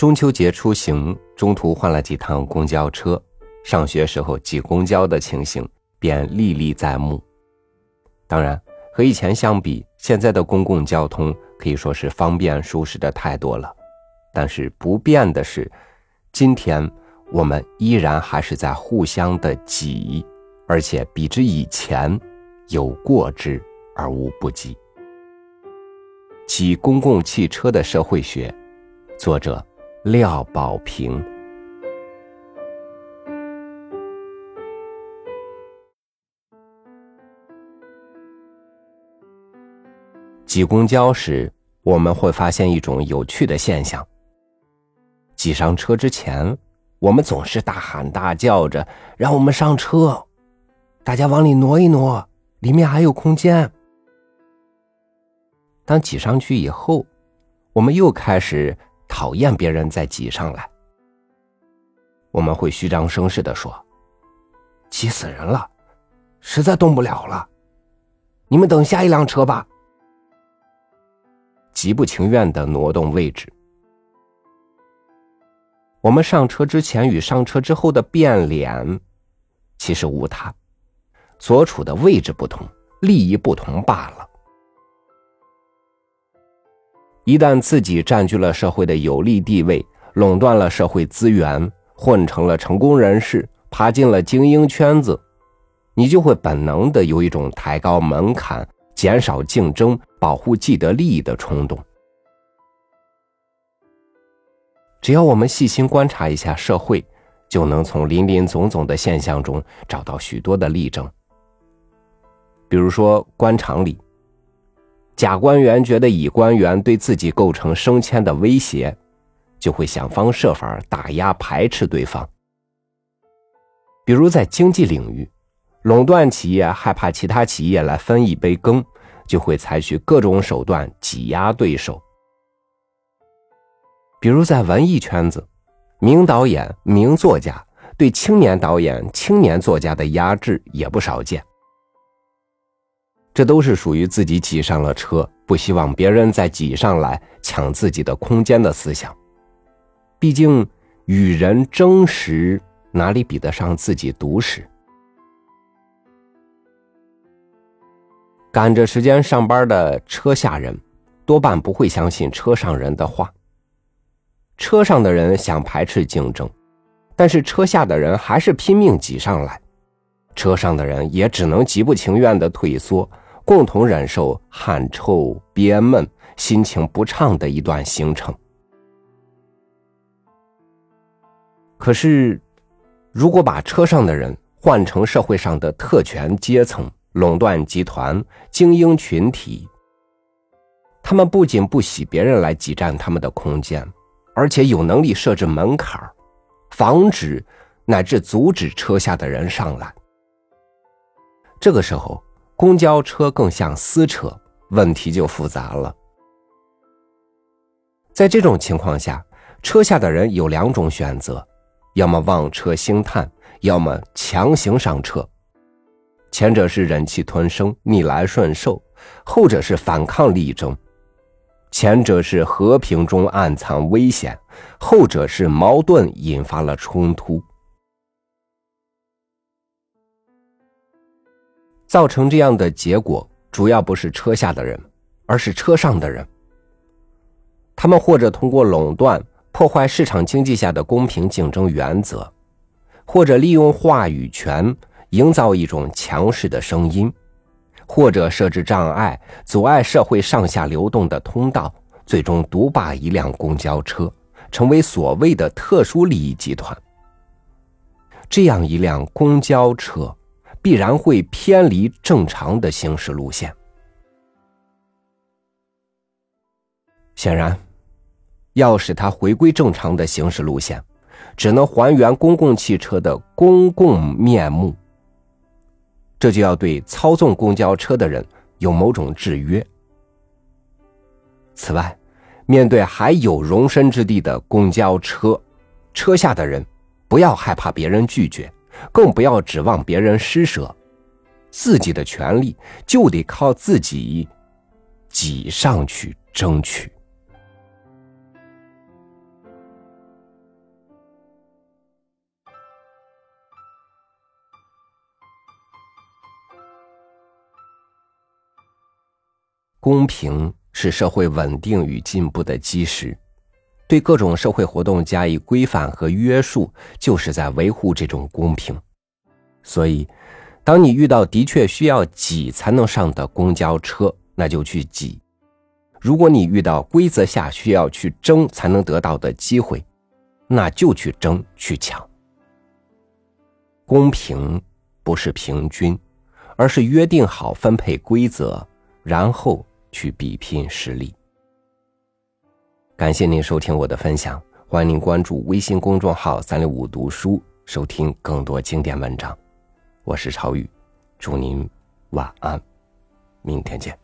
中秋节出行，中途换了几趟公交车，上学时候挤公交的情形便历历在目。当然，和以前相比，现在的公共交通可以说是方便舒适的太多了。但是不变的是，今天我们依然还是在互相的挤，而且比之以前有过之而无不及。挤公共汽车的社会学，作者。廖宝平，挤公交时，我们会发现一种有趣的现象：挤上车之前，我们总是大喊大叫着“让我们上车”，大家往里挪一挪，里面还有空间。当挤上去以后，我们又开始。讨厌别人再挤上来，我们会虚张声势的说：“挤死人了，实在动不了了，你们等下一辆车吧。”极不情愿的挪动位置。我们上车之前与上车之后的变脸，其实无他，所处的位置不同，利益不同罢了。一旦自己占据了社会的有利地位，垄断了社会资源，混成了成功人士，爬进了精英圈子，你就会本能的有一种抬高门槛、减少竞争、保护既得利益的冲动。只要我们细心观察一下社会，就能从林林总总的现象中找到许多的例证。比如说，官场里。甲官员觉得乙官员对自己构成升迁的威胁，就会想方设法打压排斥对方。比如在经济领域，垄断企业害怕其他企业来分一杯羹，就会采取各种手段挤压对手。比如在文艺圈子，名导演、名作家对青年导演、青年作家的压制也不少见。这都是属于自己挤上了车，不希望别人再挤上来抢自己的空间的思想。毕竟与人争时，哪里比得上自己独食？赶着时间上班的车下人，多半不会相信车上人的话。车上的人想排斥竞争，但是车下的人还是拼命挤上来。车上的人也只能极不情愿的退缩，共同忍受汗臭、憋闷、心情不畅的一段行程。可是，如果把车上的人换成社会上的特权阶层、垄断集团、精英群体，他们不仅不喜别人来挤占他们的空间，而且有能力设置门槛防止乃至阻止车下的人上来。这个时候，公交车更像私车，问题就复杂了。在这种情况下，车下的人有两种选择：要么望车兴叹，要么强行上车。前者是忍气吞声、逆来顺受，后者是反抗力争。前者是和平中暗藏危险，后者是矛盾引发了冲突。造成这样的结果，主要不是车下的人，而是车上的人。他们或者通过垄断破坏市场经济下的公平竞争原则，或者利用话语权营造一种强势的声音，或者设置障碍阻碍社会上下流动的通道，最终独霸一辆公交车，成为所谓的特殊利益集团。这样一辆公交车。必然会偏离正常的行驶路线。显然，要使它回归正常的行驶路线，只能还原公共汽车的公共面目。这就要对操纵公交车的人有某种制约。此外，面对还有容身之地的公交车，车下的人不要害怕别人拒绝。更不要指望别人施舍自己的权利就得靠自己挤上去争取。公平是社会稳定与进步的基石。对各种社会活动加以规范和约束，就是在维护这种公平。所以，当你遇到的确需要挤才能上的公交车，那就去挤；如果你遇到规则下需要去争才能得到的机会，那就去争去抢。公平不是平均，而是约定好分配规则，然后去比拼实力。感谢您收听我的分享，欢迎您关注微信公众号“三六五读书”，收听更多经典文章。我是超宇，祝您晚安，明天见。